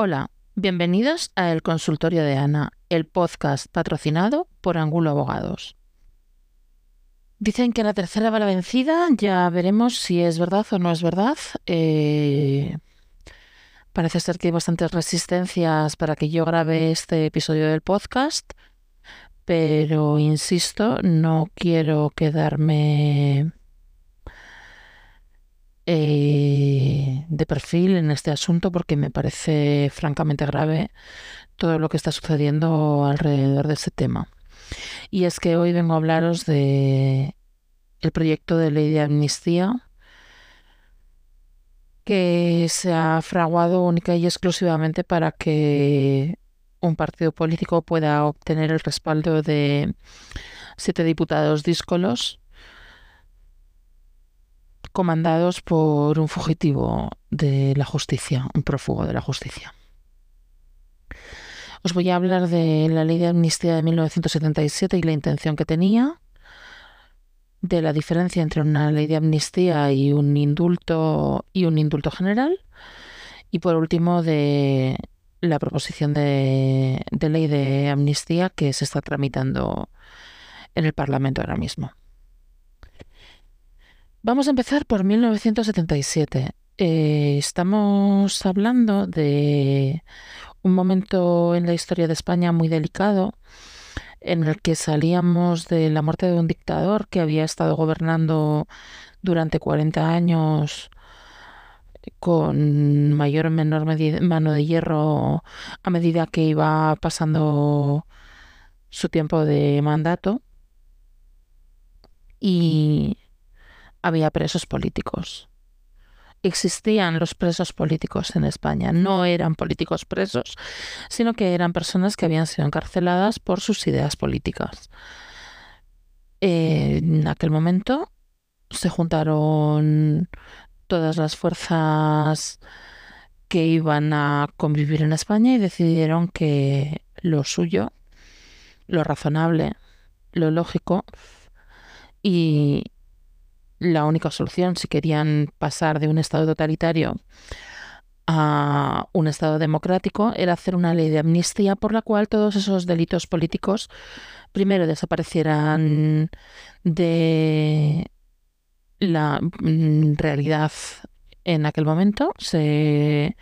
Hola, bienvenidos a El Consultorio de Ana, el podcast patrocinado por Angulo Abogados. Dicen que la tercera va la vencida, ya veremos si es verdad o no es verdad. Eh, parece ser que hay bastantes resistencias para que yo grabe este episodio del podcast, pero insisto, no quiero quedarme eh, de perfil en este asunto porque me parece francamente grave todo lo que está sucediendo alrededor de ese tema. Y es que hoy vengo a hablaros de el proyecto de ley de amnistía que se ha fraguado única y exclusivamente para que un partido político pueda obtener el respaldo de siete diputados díscolos comandados por un fugitivo de la justicia, un prófugo de la justicia. Os voy a hablar de la ley de amnistía de 1977 y la intención que tenía, de la diferencia entre una ley de amnistía y un indulto y un indulto general, y por último de la proposición de, de ley de amnistía que se está tramitando en el Parlamento ahora mismo. Vamos a empezar por 1977. Eh, estamos hablando de un momento en la historia de España muy delicado en el que salíamos de la muerte de un dictador que había estado gobernando durante 40 años con mayor o menor mano de hierro a medida que iba pasando su tiempo de mandato. Y había presos políticos. Existían los presos políticos en España. No eran políticos presos, sino que eran personas que habían sido encarceladas por sus ideas políticas. En aquel momento se juntaron todas las fuerzas que iban a convivir en España y decidieron que lo suyo, lo razonable, lo lógico y, la única solución si querían pasar de un Estado totalitario a un Estado democrático era hacer una ley de amnistía por la cual todos esos delitos políticos primero desaparecieran de la mm, realidad en aquel momento, se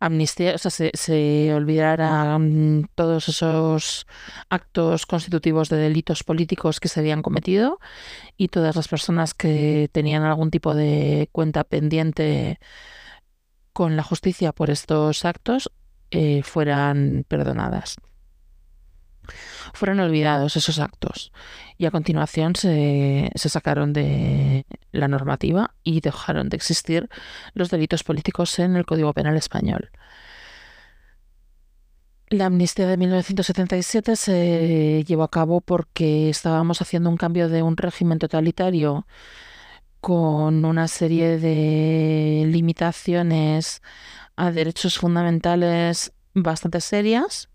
amnistía, o sea, se, olvidaran todos esos actos constitutivos de delitos políticos que se habían cometido y todas las personas que tenían algún tipo de cuenta pendiente con la justicia por estos actos eh, fueran perdonadas fueron olvidados esos actos y a continuación se, se, sacaron de la normativa y dejaron de existir los delitos políticos en el Código Penal español. La amnistía de 1977 se llevó a cabo porque estábamos haciendo un cambio de un régimen totalitario con una serie de limitaciones a derechos fundamentales bastante serias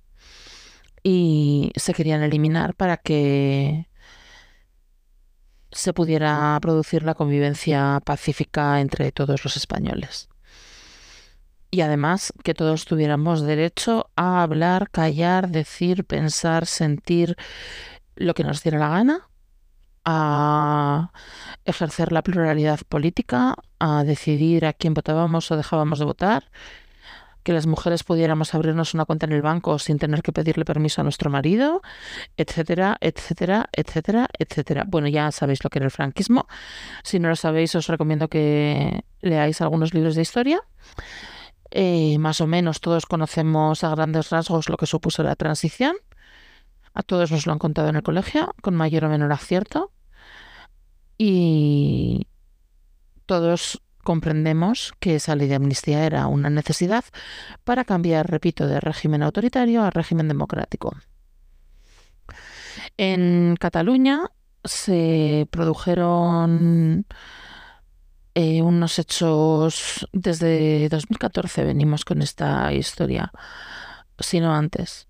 y se querían eliminar para que se pudiera producir la convivencia pacífica entre todos los españoles. Y además que todos tuviéramos derecho a hablar, callar, decir, pensar, sentir lo que nos diera la gana, a ejercer la pluralidad política, a decidir a quién votábamos o dejábamos de votar que las mujeres pudiéramos abrirnos una cuenta en el banco sin tener que pedirle permiso a nuestro marido, etcétera, etcétera, etcétera, etcétera. Bueno, ya sabéis lo que era el franquismo. Si no lo sabéis, os recomiendo que leáis algunos libros de historia. Eh, más o menos todos conocemos a grandes rasgos lo que supuso la transición. A todos nos lo han contado en el colegio, con mayor o menor acierto. Y todos comprendemos que esa ley de amnistía era una necesidad para cambiar, repito, de régimen autoritario a régimen democrático. En Cataluña se produjeron eh, unos hechos desde 2014 venimos con esta historia, sino antes.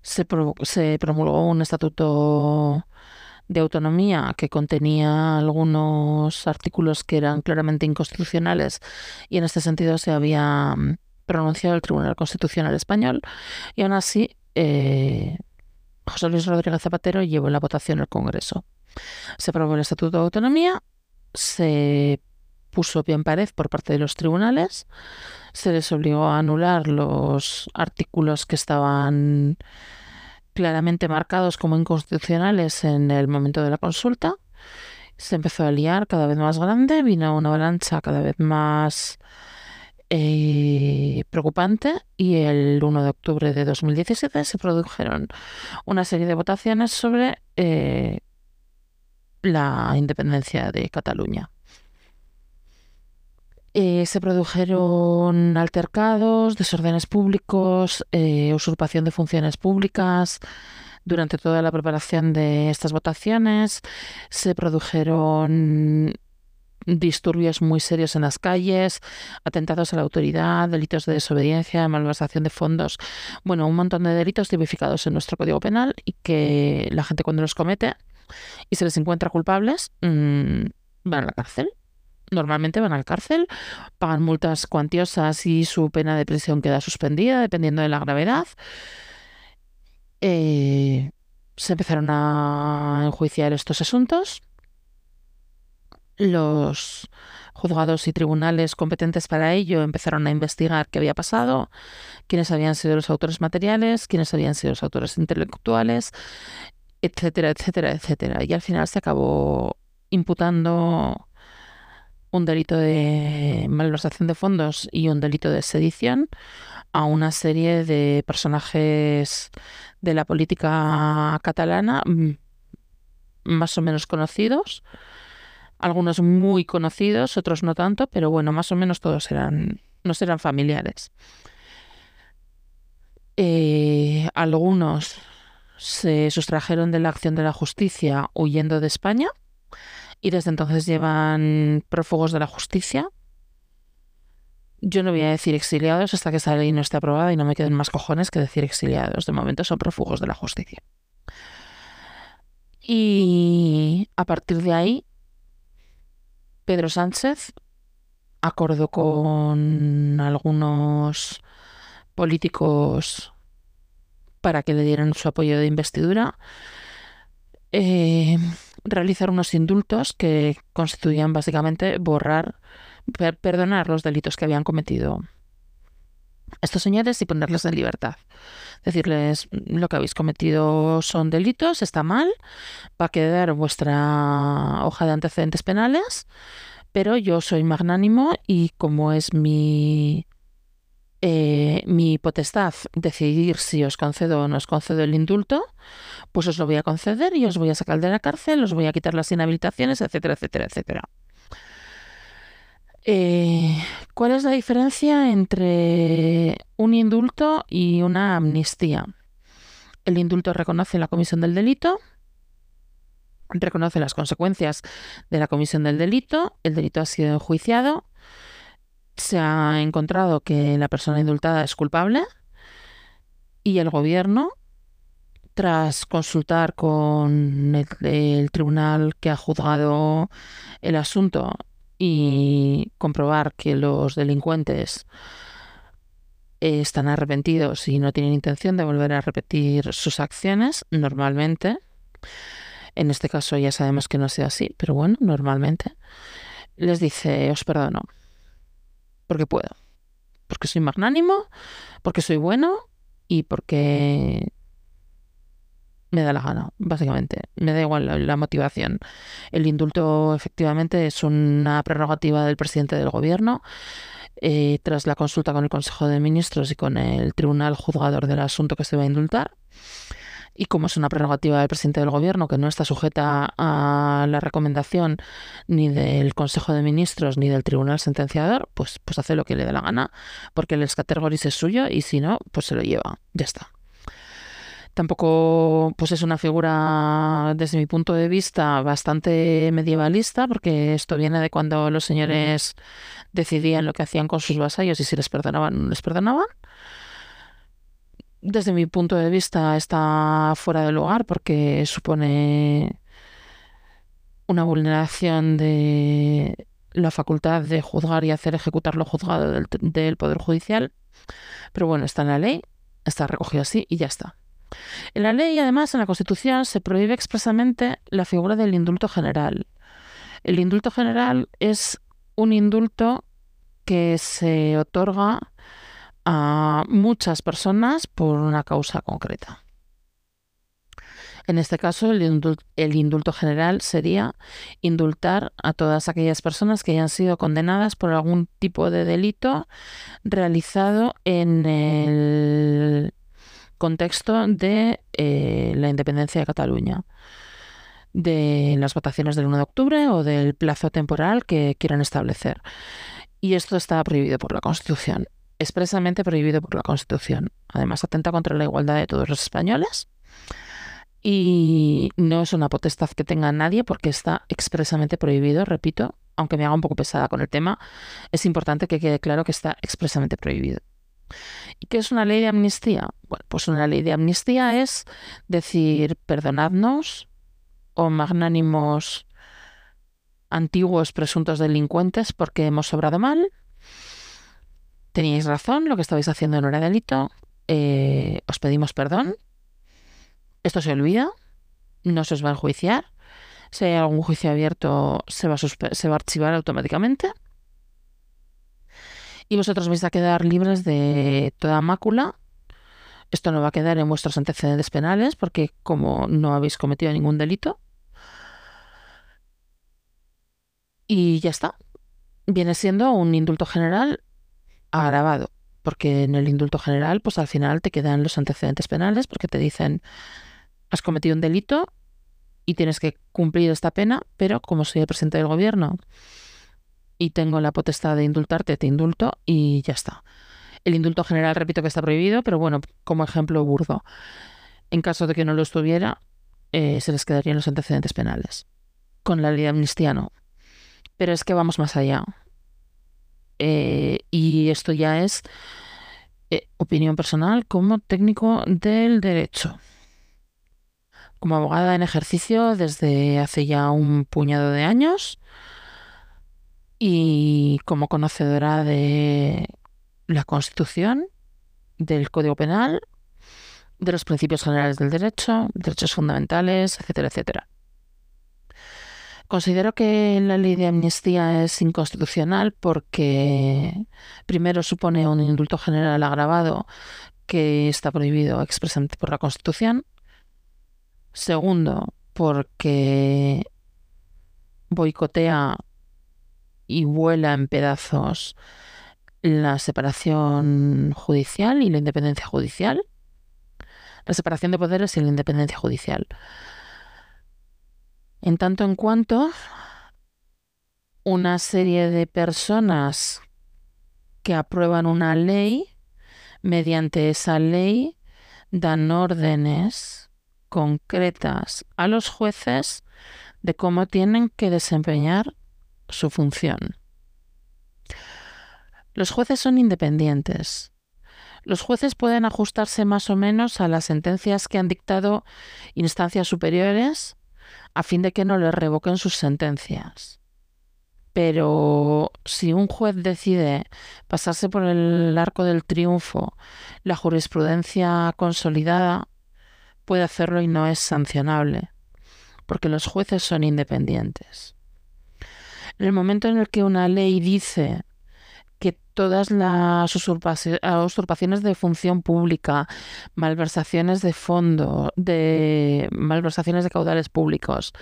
Se, se promulgó un estatuto de autonomía que contenía algunos artículos que eran claramente inconstitucionales y en este sentido se había mm, pronunciado el Tribunal Constitucional Español y aún así eh, José Luis Rodríguez Zapatero llevó la votación al Congreso. Se aprobó el Estatuto de Autonomía, se puso bien pared por parte de los tribunales, se les obligó a anular los artículos que estaban claramente marcados como inconstitucionales en el momento de la consulta. Se empezó a liar cada vez más grande, vino una avalancha cada vez más eh, preocupante y el 1 de octubre de 2017 se produjeron una serie de votaciones sobre eh, la independencia de Cataluña. Eh, se produjeron altercados, desórdenes públicos, usurpación de funciones públicas. Durante toda la preparación de estas votaciones se produjeron disturbios muy serios en las calles, atentados a la autoridad, delitos de desobediencia, malversación de fondos, bueno, un montón de delitos tipificados en nuestro Código Penal y que la gente cuando los comete y se les encuentra culpables mm, van a la cárcel. Normalmente van a la cárcel, pagan multas cuantiosas y su pena de prisión queda suspendida dependiendo de la gravedad. Eh, se empezaron a enjuiciar estos asuntos los juzgados y tribunales competentes para ello empezaron a investigar qué había pasado, quiénes habían sido los autores materiales, quiénes habían sido los autores intelectuales, etcétera, etcétera, etcétera. Y al final se acabó imputando un delito de malversación de fondos y un delito de sedición a una serie de personajes de la política catalana mm, más o menos conocidos algunos muy conocidos, otros no tanto, pero bueno, más o menos todos eran, no eran familiares. Eh, algunos se sustrajeron de la acción de la justicia huyendo de España y desde entonces llevan prófugos de la justicia. Yo no voy a decir exiliados hasta que esa ley no esté aprobada y no me queden más cojones que decir exiliados. De momento son prófugos de la justicia. Y a partir de ahí Pedro Sánchez acordó con algunos políticos para que le dieran su apoyo de investidura, eh, realizar unos indultos que constituían básicamente borrar, perdonar los delitos que habían cometido estos señores y ponerles en libertad. Decirles, lo que habéis cometido son delitos, está mal, va a quedar vuestra hoja de antecedentes penales, pero yo soy magnánimo y como es mi, eh, mi potestad decidir si os concedo o no os concedo el indulto, pues os lo voy a conceder y os voy a sacar de la cárcel, os voy a quitar las inhabilitaciones, etcétera, etcétera, etcétera. Eh, ¿Cuál es la diferencia entre un indulto y una amnistía? El indulto reconoce la comisión del delito, reconoce las consecuencias de la comisión del delito, el delito ha sido enjuiciado, se ha encontrado que la persona indultada es culpable y el gobierno, tras consultar con el tribunal que ha juzgado el asunto y comprobar que los delincuentes están arrepentidos y no tienen intención de volver a repetir sus acciones, normalmente, en este caso ya sabemos que no sea así, pero bueno, normalmente, les dice, os perdono, porque puedo, porque soy magnánimo, porque soy bueno y porque me da la gana, básicamente. Me da igual la, motivación. El indulto efectivamente es una prerrogativa del presidente del gobierno. Eh, tras la consulta con el Consejo de Ministros y con el Tribunal Juzgador del asunto que se va a indultar. Y como es una prerrogativa del presidente del gobierno que no está sujeta a la recomendación ni del Consejo de Ministros ni del Tribunal Sentenciador, pues, pues hace lo que le dé la gana, porque el escatergoris es suyo y si no, pues se lo lleva. Ya está. Tampoco pues es una figura, desde mi punto de vista, bastante medievalista, porque esto viene de cuando los señores decidían lo que hacían con sus vasallos y si les perdonaban o no les perdonaban. Desde mi punto de vista está fuera de lugar porque supone una vulneración de la facultad de juzgar y hacer ejecutar lo juzgado del, Poder Judicial Pero bueno, está en la ley, está recogido así y ya está. En la ley, además, en la Constitución, se prohíbe expresamente la figura del indulto general. El indulto general es un indulto que se otorga a muchas personas por una causa concreta. En este caso, el indulto, general sería indultar a todas aquellas personas que hayan sido condenadas por algún tipo de delito realizado en el contexto de eh, la independencia de Cataluña, de las votaciones del 1 de octubre o del plazo temporal que quieran establecer. Y esto está prohibido por la Constitución, expresamente prohibido por la Constitución. Además, atenta contra la igualdad de todos los españoles y no es una potestad que tenga nadie porque está expresamente prohibido, repito, aunque me haga un poco pesada con el tema, es importante que quede claro que está expresamente prohibido. ¿Y qué es una ley de amnistía? Bueno, pues una ley de amnistía es decir, perdonadnos, o magnánimos antiguos presuntos delincuentes porque hemos sobrado mal. Teníais razón, lo que estabais haciendo no era delito. Eh, os pedimos perdón esto se olvida, no se os va a enjuiciar. Si hay algún juicio abierto, se va a, se va a archivar automáticamente. Y vosotros vais a quedar libres de toda mácula. Esto no va a quedar en vuestros antecedentes penales porque como no habéis cometido ningún delito. Y ya está. Viene siendo un indulto general agravado. Porque en el indulto general, pues al final te quedan los antecedentes penales porque te dicen has cometido un delito y tienes que cumplir esta pena, pero como soy el presidente del gobierno y tengo la potestad de indultarte, te indulto y ya está. El indulto general, repito que está prohibido, pero bueno, como ejemplo burdo. En caso de que no lo estuviera, eh, se les quedarían los antecedentes penales. Con la ley de amnistía no. Pero es que vamos más allá. Eh, y esto ya es eh, opinión personal como técnico del derecho como abogada en ejercicio desde hace ya un puñado de años y como conocedora de la Constitución, del Código Penal, de los principios generales del derecho, derechos fundamentales, etcétera, etcétera. Considero que la ley de amnistía es inconstitucional porque primero supone un indulto general agravado que está prohibido expresamente por la Constitución Segundo, porque boicotea y vuela en pedazos la separación judicial y la independencia judicial. La separación de poderes y la independencia judicial. En tanto en cuanto una serie de personas que aprueban una ley, mediante esa ley dan órdenes concretas a los jueces de cómo tienen que desempeñar su función. Los jueces son independientes. Los jueces pueden ajustarse más o menos a las sentencias que han dictado instancias superiores a fin de que no les revoquen sus sentencias. Pero si un juez decide pasarse por el arco del triunfo la jurisprudencia consolidada, puede hacerlo y no es sancionable, porque los jueces son independientes. En el momento en el que una ley dice que todas las usurpaciones de función pública, malversaciones de fondo, de malversaciones de caudales públicos,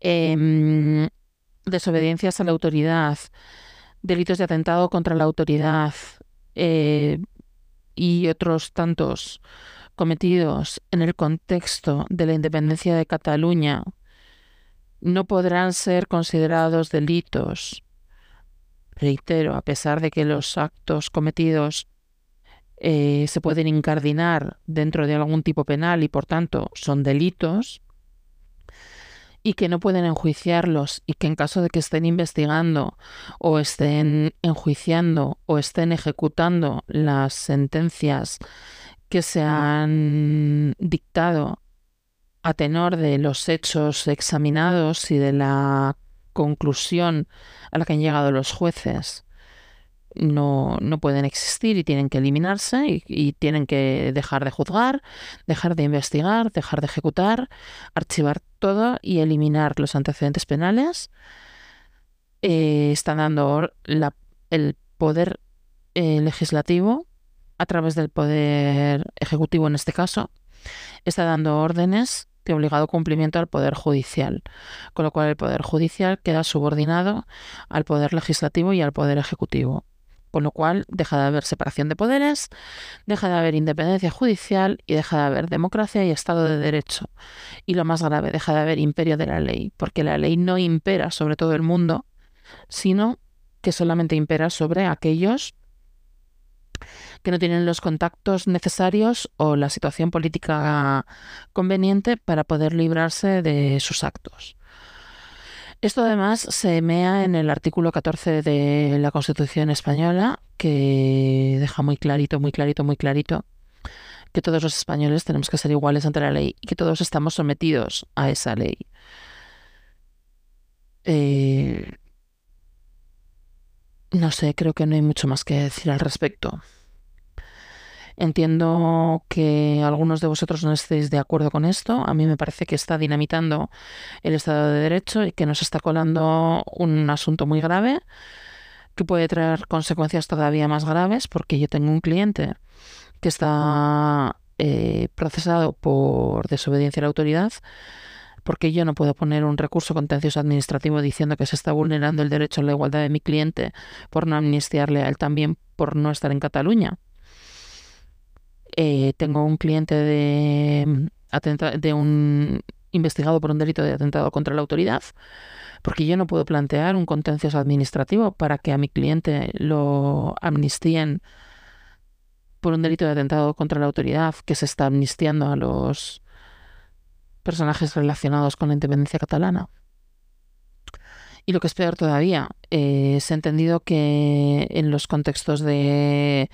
em, desobediencias a la autoridad, delitos de atentado contra la autoridad eh, y otros tantos cometidos en el contexto de la independencia de Cataluña no podrán ser considerados delitos. Reitero, a pesar de que los actos cometidos eh, se pueden incardinar dentro de algún tipo penal y por tanto son delitos, y que no pueden enjuiciarlos y que en caso de que estén investigando o estén enjuiciando o estén ejecutando las sentencias que se han dictado a tenor de los hechos examinados y de la conclusión a la que han llegado los jueces, no, no pueden existir y tienen que eliminarse y, tienen que dejar de juzgar, dejar de investigar, dejar de ejecutar, archivar todo y eliminar los antecedentes penales. Eh, están dando la, el poder eh, legislativo a través del poder ejecutivo en este caso, está dando órdenes obligado cumplimiento al poder judicial, con lo cual el poder judicial queda subordinado al poder legislativo y al poder ejecutivo. Con lo cual deja de haber separación de poderes, deja de haber independencia judicial y deja de haber democracia y Estado de Derecho. Y lo más grave, deja de haber imperio de la ley, porque la ley no impera sobre todo el mundo, sino que solamente impera sobre aquellos que no tienen los contactos necesarios o la situación política conveniente para poder librarse de sus actos. Esto además se mea en el artículo 14 de la Constitución española, que deja muy clarito, muy clarito, muy clarito que todos los españoles tenemos que ser iguales ante la ley y que todos estamos sometidos a esa ley. Eh, no sé, creo que no hay mucho más que decir al respecto. Entiendo que algunos de vosotros no estéis de acuerdo con esto. A mí me parece que está dinamitando el Estado de Derecho y que nos está colando un asunto muy grave que puede traer consecuencias todavía más graves porque yo tengo un cliente que está eh, procesado por desobediencia a la autoridad porque yo no puedo poner un recurso contencioso administrativo diciendo que se está vulnerando el derecho a la igualdad de mi cliente por no amnistiarle a él también por no estar en Cataluña. Eh, tengo un cliente de, mm, de un investigado por un delito de atentado contra la autoridad, porque yo no puedo plantear un contencioso administrativo para que a mi cliente lo amnistíen por un delito de atentado contra la autoridad que se está amnistiando a los personajes relacionados con la independencia catalana. Y lo que es peor todavía, eh, se ha entendido que en los contextos de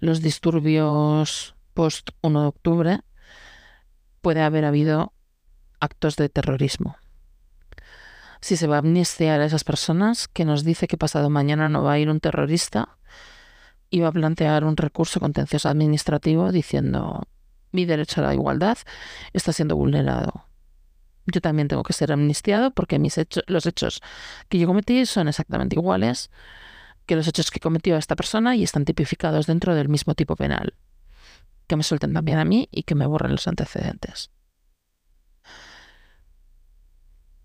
los disturbios post 1 de octubre puede haber habido actos de terrorismo. Si se va a amnistiar a esas personas, que nos dice que pasado mañana no va a ir un terrorista y va a plantear un recurso contencioso administrativo diciendo mi derecho a la igualdad está siendo vulnerado. Yo también tengo que ser amnistiado porque mis hechos, los hechos que yo cometí son exactamente iguales que los hechos que cometió esta persona y están tipificados dentro del mismo tipo penal que me suelten también a mí y que me borren los antecedentes.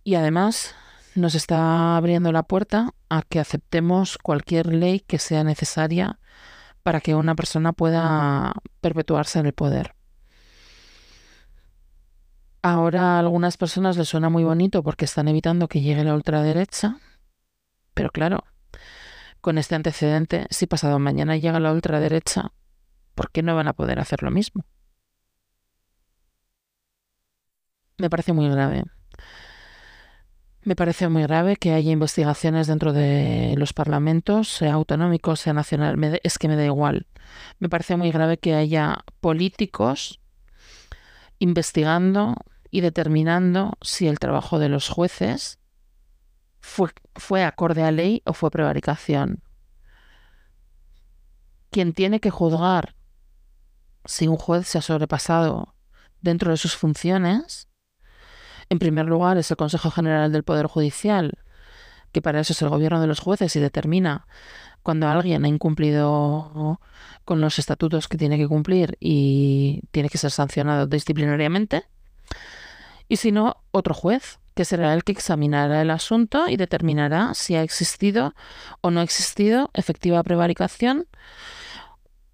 Y además nos está abriendo la puerta a que aceptemos cualquier ley que sea necesaria para que una persona pueda perpetuarse en el poder. Ahora a algunas personas les suena muy bonito porque están evitando que llegue la ultraderecha, pero claro, con este antecedente, si pasado mañana llega la ultraderecha, ¿por qué no van a poder hacer lo mismo? Me parece muy grave. Me parece muy grave que haya investigaciones dentro de los parlamentos, sea autonómicos, sea nacional, es que me da igual. Me parece muy grave que haya políticos investigando y determinando si el trabajo de los jueces fue, fue acorde a ley o fue prevaricación. Quien tiene que juzgar si un juez se ha sobrepasado dentro de sus funciones, en primer lugar es el Consejo General del Poder Judicial, que para eso es el gobierno de los jueces y determina cuando alguien ha incumplido con los estatutos que tiene que cumplir y tiene que ser sancionado disciplinariamente. Y si no, otro juez, que será el que examinará el asunto y determinará si ha existido o no ha existido efectiva prevaricación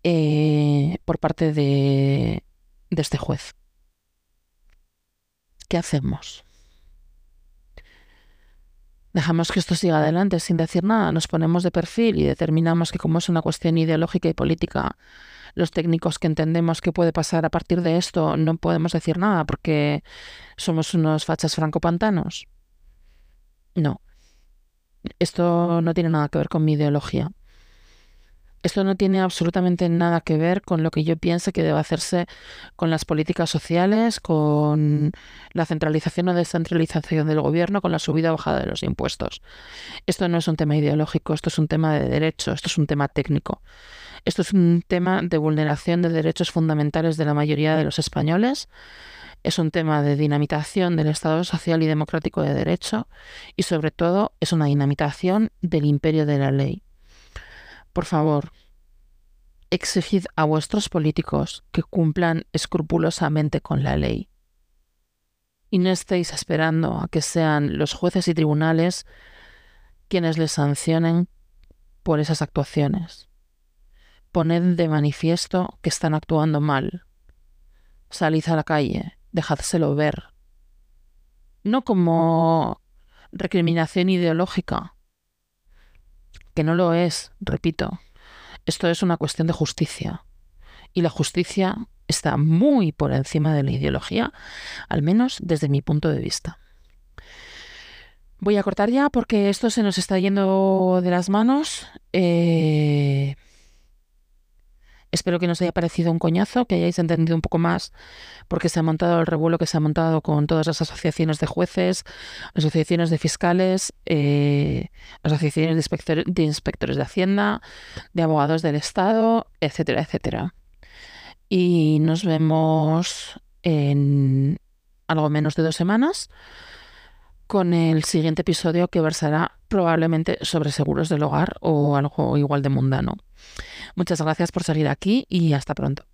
eh, por parte de, de este juez. ¿Qué hacemos? Dejamos que esto siga adelante sin decir nada, nos ponemos de perfil y determinamos que como es una cuestión ideológica y política, los técnicos que entendemos que puede pasar a partir de esto no podemos decir nada porque somos unos fachas francopantanos. No. Esto no tiene nada que ver con mi ideología. Esto no tiene absolutamente nada que ver con lo que yo piense que debe hacerse con las políticas sociales, con la centralización o descentralización del gobierno, con la subida o bajada de los impuestos. Esto no es un tema ideológico, esto es un tema de derecho, esto es un tema técnico. Esto es un tema de vulneración de derechos fundamentales de la mayoría de los españoles. Es un tema de dinamitación del Estado social y democrático de derecho y sobre todo es una dinamitación del imperio de la ley. Por favor, exigid a vuestros políticos que cumplan escrupulosamente con la ley. Y no estéis esperando a que sean los jueces y tribunales quienes les sancionen por esas actuaciones. Poned de manifiesto que están actuando mal. Salid a la calle, dejádselo ver. No como recriminación ideológica, que no lo es, repito. Esto es una cuestión de justicia. Y la justicia está muy por encima de la ideología, al menos desde mi punto de vista. Voy a cortar ya porque esto se nos está yendo de las manos. Eh, Espero que nos haya parecido un coñazo, que hayáis entendido un poco más porque se ha montado el revuelo que se ha montado con todas las asociaciones de jueces, asociaciones de fiscales, eh, asociaciones de, de inspectores de Hacienda, de abogados del Estado, etcétera, etcétera. Y nos vemos en algo menos de dos semanas con el siguiente episodio que versará probablemente sobre seguros del hogar o algo igual de mundano. Muchas gracias por seguir aquí y hasta pronto.